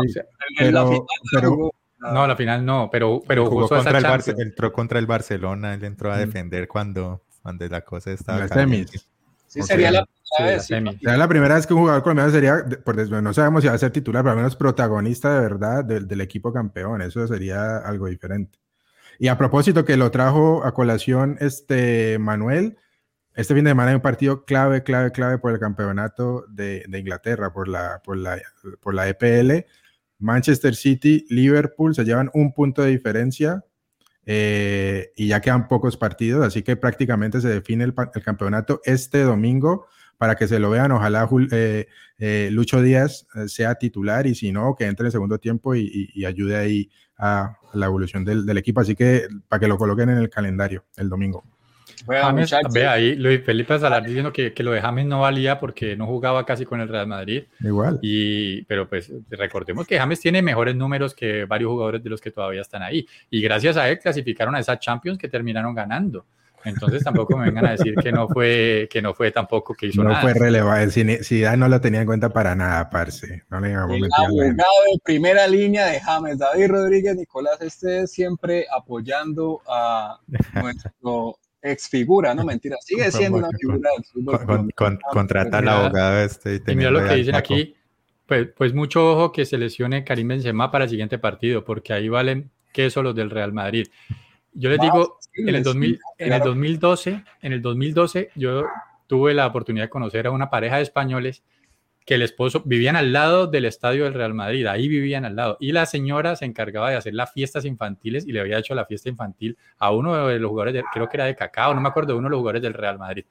pero, pero, no, la final no, pero, pero jugó contra el Barce entró contra el Barcelona, él entró a defender cuando, cuando la cosa estaba. Sí, sería la primera vez. Sería la primera vez que un jugador colombiano sería, por, no sabemos si va a ser titular, pero al menos protagonista de verdad del, del equipo campeón. Eso sería algo diferente. Y a propósito que lo trajo a colación este Manuel, este fin de semana hay un partido clave, clave, clave por el campeonato de, de Inglaterra, por la, por, la, por la EPL. Manchester City, Liverpool se llevan un punto de diferencia eh, y ya quedan pocos partidos, así que prácticamente se define el, campeonato este domingo para que se lo vean. Ojalá eh, eh, Lucho Díaz sea titular y si no, que entre en el segundo tiempo y, ayude ahí a la evolución del, del equipo. Así que para que lo coloquen en el calendario el domingo. James, ve ahí, Luis Felipe Salar diciendo que, que, lo de James no valía porque no jugaba casi con el Real Madrid. Igual. Y, pero pues recordemos que James tiene mejores números que varios jugadores de los que todavía están ahí. Y gracias a él clasificaron a esa Champions que terminaron ganando. Entonces tampoco me vengan a decir que no fue, que no fue tampoco que hizo no nada. fue relevante, si, no lo tenía en cuenta para nada, parce. No le íbamos a abogado de primera línea de James, David Rodríguez, Nicolás, este siempre apoyando a nuestro ex figura, no mentira, sigue siendo una figura Con, contrata al abogado este. Y, mira lo que dicen aquí, pues, pues mucho ojo que se lesione Karim Benzema para el siguiente partido, porque ahí valen queso los del Real Madrid. Yo les digo, en el, 2000, en el 2012, en el 2012 yo tuve la oportunidad de conocer a una pareja de españoles que el esposo vivían al lado del estadio del Real Madrid, ahí vivían al lado. Y la señora se encargaba de hacer las fiestas infantiles y le había hecho la fiesta infantil a uno de los jugadores, creo que era de Cacao, no me acuerdo, de uno de los jugadores del Real Madrid.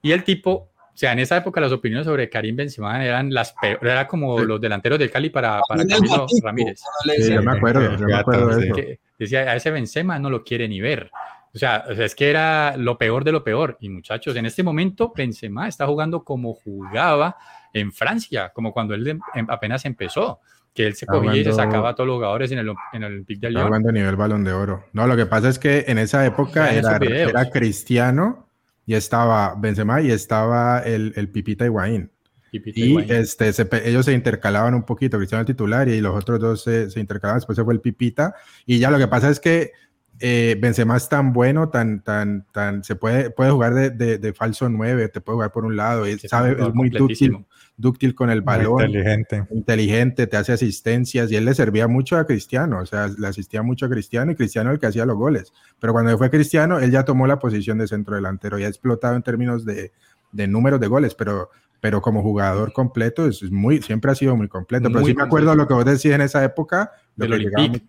Y el tipo, o sea, en esa época las opiniones sobre Karim Benzema eran las peores, era como los delanteros del Cali para, para Camilo Ramírez. Sí, yo me acuerdo, yo me acuerdo de eso. decía, a ese Benzema no lo quiere ni ver. O sea, es que era lo peor de lo peor. Y muchachos, en este momento Benzema está jugando como jugaba en Francia, como cuando él em, apenas empezó, que él se cogía y se sacaba a todos los jugadores en el, en el Olympique de Lyon. Hablando a nivel balón de oro. No, lo que pasa es que en esa época era, era, Cristiano y estaba Benzema y estaba el, el Pipita Higuaín. y este, ellos se intercalaban un poquito, Cristiano el titular y los otros dos se, se intercalaban, después se fue el Pipita. Y ya lo que pasa es que eh, Benzema es tan bueno, tan, tan, tan, se puede, puede jugar de, de, falso 9, te puede jugar por un lado, es, sabe, es muy dúctil, dúctil con el balón, inteligente. inteligente, te hace asistencias y él le servía mucho a Cristiano, o sea, le asistía mucho a Cristiano y Cristiano el que hacía los goles, pero cuando fue Cristiano, él ya tomó la posición de centro delantero y ha explotado en términos de, de números de goles, pero pero como jugador completo es, muy, siempre ha sido muy completo. Pero sí me acuerdo lo que vos decís en esa época, lo que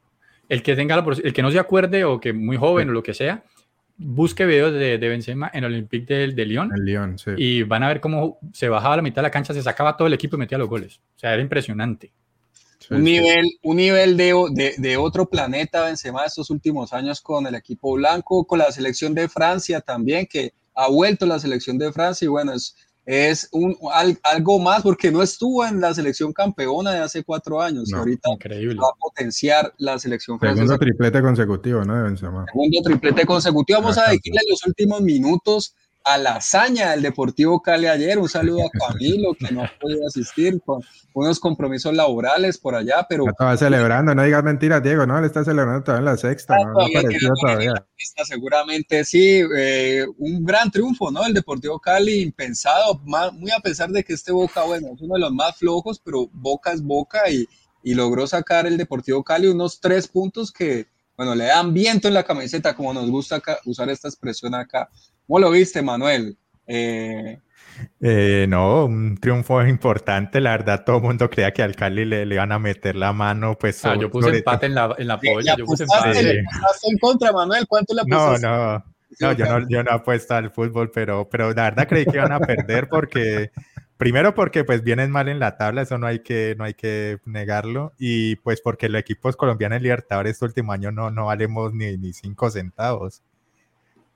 el que tenga el que no se acuerde o que muy joven o lo que sea, busque videos de, de Benzema en el Olympique de, de Lyon. El Lyon sí. Y van a ver cómo se bajaba a la mitad de la cancha, se sacaba todo el equipo y metía los goles. O sea, era impresionante. un, nivel, un nivel de, de, otro planeta Benzema estos últimos años con el equipo blanco, con la selección de Francia también, que ha vuelto la selección de Francia y bueno, es, es un, algo más porque no estuvo en la selección campeona de hace cuatro años. ahorita va a potenciar la selección francesa. Segundo triplete consecutivo, ¿no? Segundo triplete consecutivo. Vamos a dedicarle los últimos minutos a la hazaña del Deportivo Cali ayer. Un saludo a Camilo, que no pudo asistir con unos compromisos laborales por allá, pero... Estaba celebrando, no digas mentiras, Diego, ¿no? Le está celebrando todavía en la sexta, Ah, ¿no? No todavía apareció queda todavía. la seguramente sí, eh, un gran triunfo, ¿no? El Deportivo Cali, impensado, muy a pesar de que este Boca, bueno, es uno de los más flojos, pero Boca es Boca y, y logró sacar el Deportivo Cali unos tres puntos que, bueno, le dan viento en la camiseta, como nos gusta acá- usar esta expresión acá. ¿Cómo lo viste, Manuel? Eh, Eh, no, un triunfo importante. La verdad, todo el mundo creía que al Cali le, le iban a meter la mano. Pues, Ah, yo puse empate en la, en la ¿le polla, yo puse empate. le en contra, Manuel? ¿Cuánto le No, apostaste? no, no, yo no, yo no apuesto al fútbol, pero, pero la verdad creí que iban a perder porque, primero porque pues vienen mal en la tabla, eso no hay que, no hay que negarlo, y pues porque los equipos colombianos en Libertadores este último año no, no valemos ni, ni cinco centavos.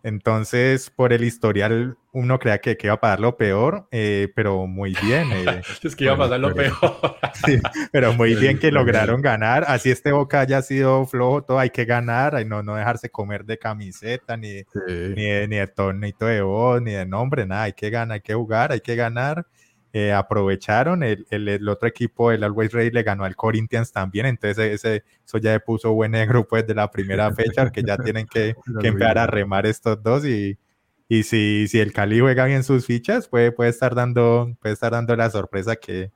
Entonces, por el historial, uno crea que, que iba a pagar lo peor, eh, pero muy bien. eh, Es que iba a pasar lo Bueno, peor. Sí, pero muy bien que lograron ganar. Así este Boca haya sido flojo, todo hay que ganar, y no, no dejarse comer de camiseta, ni, Sí. ni de, ni de tonito de voz, ni de nombre, nada. Hay que ganar, hay que jugar, hay que ganar. Eh, aprovecharon, el, el, el otro equipo, el Always Ready, le ganó al Corinthians también, entonces ese, eso ya le puso buen en el grupo desde la primera fecha, que ya tienen que, que empezar a remar estos dos y, y si, si el Cali juega bien sus fichas, puede, puede, estar, dando, puede estar dando la sorpresa que,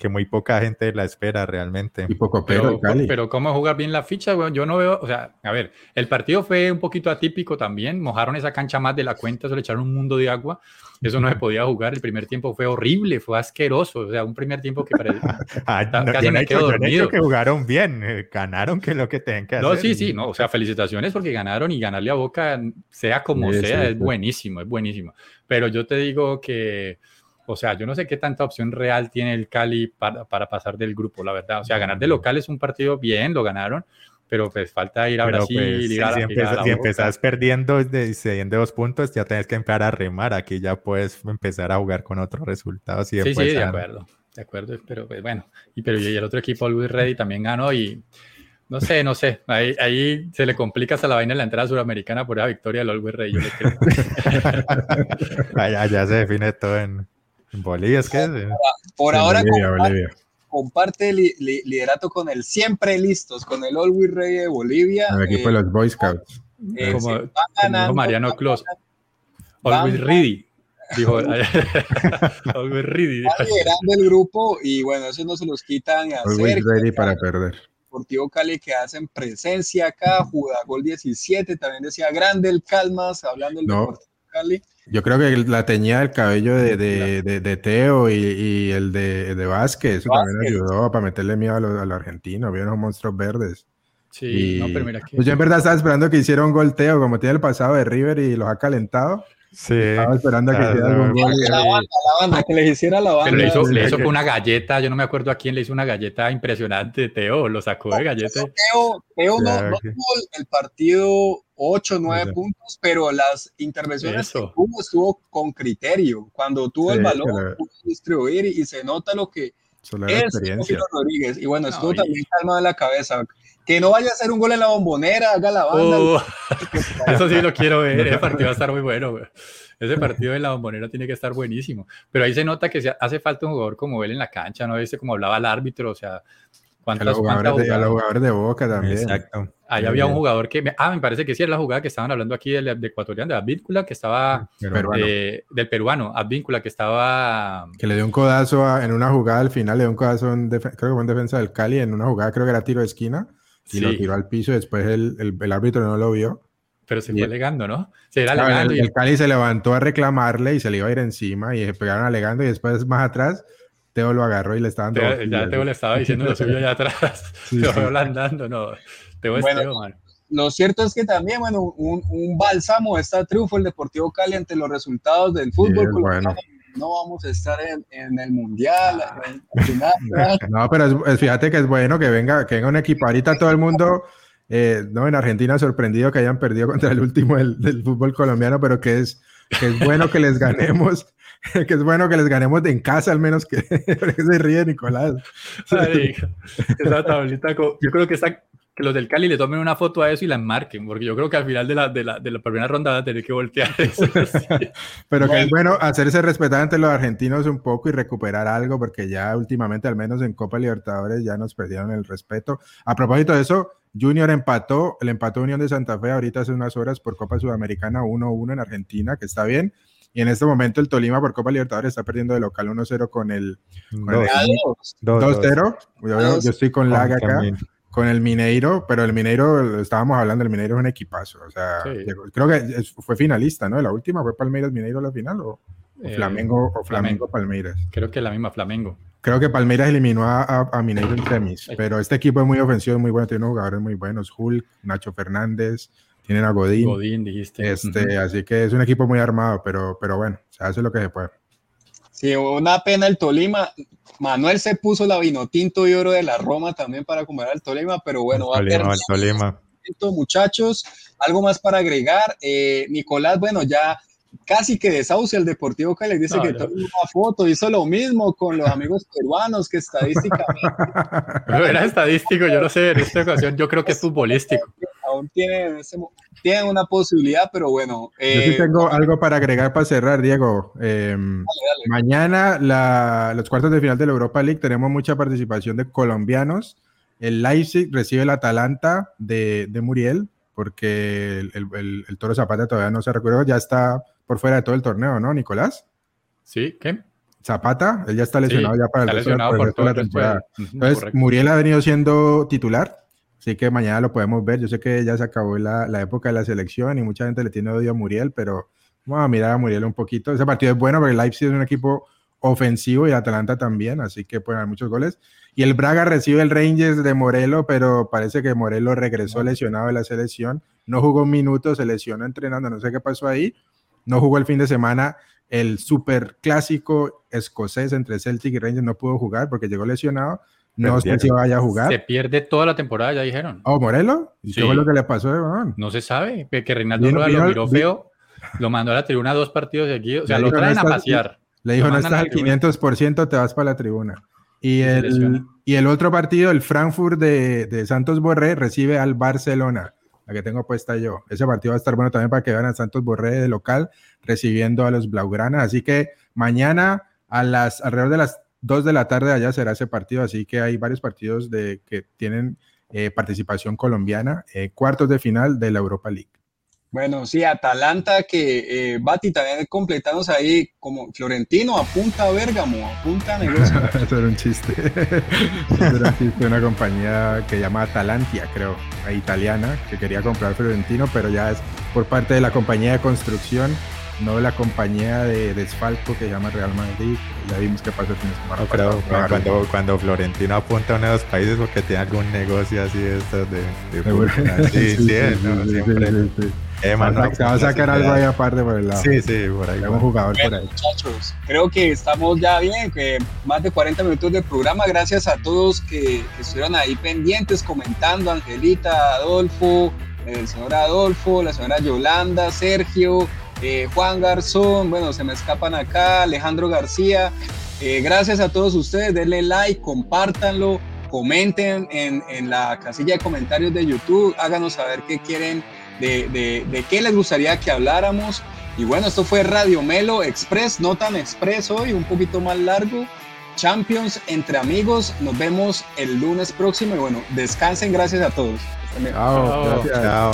que muy poca gente la espera realmente. Y poco pero, Pero, pero cómo jugar bien la ficha, weón? yo no veo, o sea, a ver, el partido fue un poquito atípico también, mojaron esa cancha más de la cuenta, se le echaron un mundo de agua, eso no se podía jugar, el primer tiempo fue horrible, fue asqueroso, o sea, un primer tiempo que parecía... Ah, no, Casi yo no me he dicho- quedo yo no dormido. que jugaron bien, eh, ganaron que es lo que tienen que No, hacer. sí, sí, no, o sea, felicitaciones porque ganaron y ganarle a Boca, sea como Sí, sea, sí, es sí. buenísimo, es buenísimo. Pero yo te digo que, o sea, yo no sé qué tanta opción real tiene el Cali para, para pasar del grupo, la verdad. O sea, ganar de local es un partido bien, lo ganaron, pero pues falta ir a Pero, Brasil, pues, ir a, si, a empezas, la si Boca. empezás perdiendo de, cediendo dos puntos, ya tienes que empezar a remar. Aquí ya puedes empezar a jugar con otros resultados. Y Sí, sí, de a- acuerdo, de acuerdo, pero pues bueno, y, pero y el otro equipo, Luis Ready, también ganó y no sé, no sé, ahí, ahí se le complica hasta la vaina en la entrada suramericana por esa victoria del Always Ready, yo le creo. allá, se define todo en Bolivia. Es que eh, por Sí, ahora, Bolivia, comparte- Bolivia. comparte li- li- liderato con el siempre listos, con el Always Ready de Bolivia. El equipo eh, de los Boy Scouts. eh, Como- sí, van como dijo ganando, Mariano Clos. ganando, Always Ready, dijo, Always Ready. liderando el grupo y bueno, eso no se los quitan Always hacer. ready para perder. Deportivo Cali que hacen presencia acá, Judagol 17, también decía grande el Calmas, hablando del No. Deportivo Cali. Yo creo que la teñida del cabello de, de, de, de Teo y, y el de, de Vázquez, eso también ayudó para meterle miedo a los, a los argentinos, vieron los monstruos verdes. Sí, Y- no, pero mira que... Pues yo en verdad estaba esperando que hiciera un gol Teo, como tiene el pasado de River y los ha calentado. Sí. Estaba esperando a que hiciera algún gol. La banda, la banda, que les hiciera la banda. Pero le hizo, le hizo una galleta, yo no me acuerdo a quién le hizo una galleta impresionante, Teo, lo sacó de galleta. Teo, Teo no, Claro no que- tuvo el, el partido 8, 9 Eso. puntos, pero las intervenciones Eso. que tuvo estuvo con criterio. Cuando tuvo el Sí, balón, que la- pudo distribuir y, y se nota lo que Solo la es experiencia. Rodríguez. Y bueno, No, estuvo y- también calmado en la cabeza. Que no vaya a hacer un gol en la bombonera, haga la banda. Oh, eso sí lo quiero ver, ese partido va a estar muy bueno. güey. Ese partido de la bombonera tiene que estar buenísimo. Pero ahí se nota que se hace falta un jugador como él en la cancha, ¿no? Viste como hablaba el árbitro, o sea, A los, cuántas, jugadores cuántas de, a los jugadores de Boca también. Exacto. Ahí había un jugador que, me- ah, me parece que sí era la jugada que estaban hablando aquí del, de ecuatoriano, de Advíncula, que estaba, Pero, Peruano. eh, del peruano, Advíncula, que estaba, Que le dio un codazo a- en una jugada al final, le dio un codazo, en creo que fue en defensa del Cali, en una jugada, creo que era tiro de esquina, y sí, lo tiró al piso y después el, el, el árbitro no lo vio. pero se fue alegando, ¿no? Se era Claro, alegando el, y el Cali se levantó a reclamarle y se le iba a ir encima y se pegaron alegando y después más atrás Teo lo agarró y le estaban Teo- dando ya. Teo le estaba diciendo lo suyo allá atrás. Sí, Teo sí. andando, no. Teo es Bueno, Teo, man. Lo cierto es que también, bueno, un, un bálsamo está triunfo el Deportivo Cali ante los resultados del fútbol. Sí, bueno. No vamos a estar en, en el mundial. en la final. No, pero es- es- fíjate que es bueno que venga, que venga un equipo. Ahorita todo el mundo, eh, no, en Argentina sorprendido que hayan perdido contra el último del, del fútbol colombiano, pero que es, que es bueno que les ganemos, que es bueno que les ganemos en casa al menos que, se ríe Nicolás. Marica, esa tablita, yo creo que que los del Cali le tomen una foto a eso y la enmarquen, porque yo creo que al final de la, de la, de la primera ronda van a tener que voltear eso. Pero que es bueno hacerse respetar ante los argentinos un poco y recuperar algo, porque ya últimamente, al menos en Copa Libertadores, ya nos perdieron el respeto. A propósito de eso, Junior empató, el empató Unión de Santa Fe ahorita hace unas horas por Copa Sudamericana 1-1 en Argentina, que está bien. Y en este momento el Tolima por Copa Libertadores está perdiendo de local 1-0 con el 2-0. Yo, yo, estoy con Lag acá con el Mineiro, pero el Mineiro, estábamos hablando, el Mineiro es un equipazo. O sea, creo que fue finalista, ¿no? La última fue Palmeiras Mineiro la final o, Eh, Flamengo o Flamengo Palmeiras. Creo que la misma Flamengo. Creo que Palmeiras eliminó a, a- a Mineiro en semis, pero este equipo es muy ofensivo, es muy bueno, tiene unos jugadores muy buenos, Hulk, Nacho Fernández, tienen a Godín, Godín, dijiste. este, así que es un equipo muy armado, pero, pero bueno, se hace lo que se puede. Sí, una pena el Tolima. Manuel se puso la vino tinto y oro de la Roma también para comer al Tolima, pero bueno, va a Tolima, perder. el Tolima. Muchachos, algo más para agregar. Eh, Nicolás, bueno, ya casi que desahucia el Deportivo Cali, dice No, que tomó una foto, hizo lo mismo con los amigos peruanos, que estadísticamente Pero era estadístico, yo no sé, en esta ocasión yo creo que es futbolístico. aún tienen, ese mo- tienen una posibilidad, pero bueno. Yo sí eh, tengo algo para agregar para cerrar, Diego. Eh, dale. Mañana, la- los cuartos de final de la Europa League, tenemos mucha participación de colombianos. El Leipzig recibe el Atalanta de, de Muriel, porque el, el- el- el Toro Zapata todavía no se recuerda, ya está por fuera de todo el torneo, ¿no, Nicolás? ¿Sí? ¿Qué? Zapata, él ya está lesionado ya para el Está resto, de- lesionado por el por resto todo de el la temporada. Entonces, correcto. Muriel ha venido siendo titular, así que mañana lo podemos ver. Yo sé que ya se acabó la, la época de la selección y mucha gente le tiene odio a Muriel, pero vamos a mirar a Muriel un poquito. Ese partido es bueno porque el Leipzig es un equipo ofensivo y Atalanta también, así que pueden haber muchos goles. Y el Braga recibe el Rangers de Morelo, pero parece que Morelo regresó lesionado de la selección. No jugó un minuto, se lesionó entrenando, no sé qué pasó ahí. No jugó el fin de semana el super clásico escocés entre Celtic y Rangers, no pudo jugar porque llegó lesionado. No sé si vaya a jugar. Se pierde toda la temporada, ya dijeron. Oh, Morelo. ¿Y Sí. qué fue lo que le pasó, weón? No se sabe, que, Reinaldo Rueda lo miró feo, lo mandó a la tribuna dos partidos seguidos, o sea, lo traen no a estás- pasear. Le dijo, no estás a al la tribuna. 500%, te vas para la tribuna. Y el, y el otro partido, el Frankfurt de, de Santos Borré, recibe al Barcelona, la que tengo puesta yo. Ese partido va a estar bueno también para que vean a Santos Borré de local recibiendo a los Blaugrana. Así que mañana a las alrededor de las 2 de la tarde allá será ese partido. Así que hay varios partidos de, que tienen eh, participación colombiana, eh, cuartos de final de la Europa League. Bueno, sí, Atalanta que eh, Bati también completanos ahí como Florentino apunta a Bérgamo, apunta a negocio. Eso era un chiste. Eso era un chiste de una compañía que llama Atalantia, creo, italiana, que quería comprar Florentino, pero ya es por parte de la compañía de construcción, no de la compañía de desfalco que llama Real Madrid. Ya vimos qué pasó el fin de semana No, pero pasado. cuando, cuando Florentino apunta a uno de los países porque tiene algún negocio así de estos de. Sí, sí, no, sí, siempre. sí, sí. Eh, Va a mano, sac- se va a sacar algo ahí aparte por el lado. Sí, sí, por ahí. Va. jugador por ahí. muchachos, creo que estamos ya bien, que más de 40 minutos de programa. Gracias a todos que, que estuvieron ahí pendientes, comentando, Angelita, Adolfo, el señor Adolfo, la señora Yolanda, Sergio, eh, Juan Garzón, bueno, se me escapan acá, Alejandro García. Eh, gracias a todos ustedes, denle like, compártanlo, comenten en, en la casilla de comentarios de YouTube, háganos saber qué quieren, de, de, de qué les gustaría que habláramos. Y bueno, esto fue Radio Melo Express, no tan express hoy, un poquito más largo. Champions entre amigos, nos vemos el lunes próximo y bueno, descansen, gracias a todos. Chao. gracias. Chao.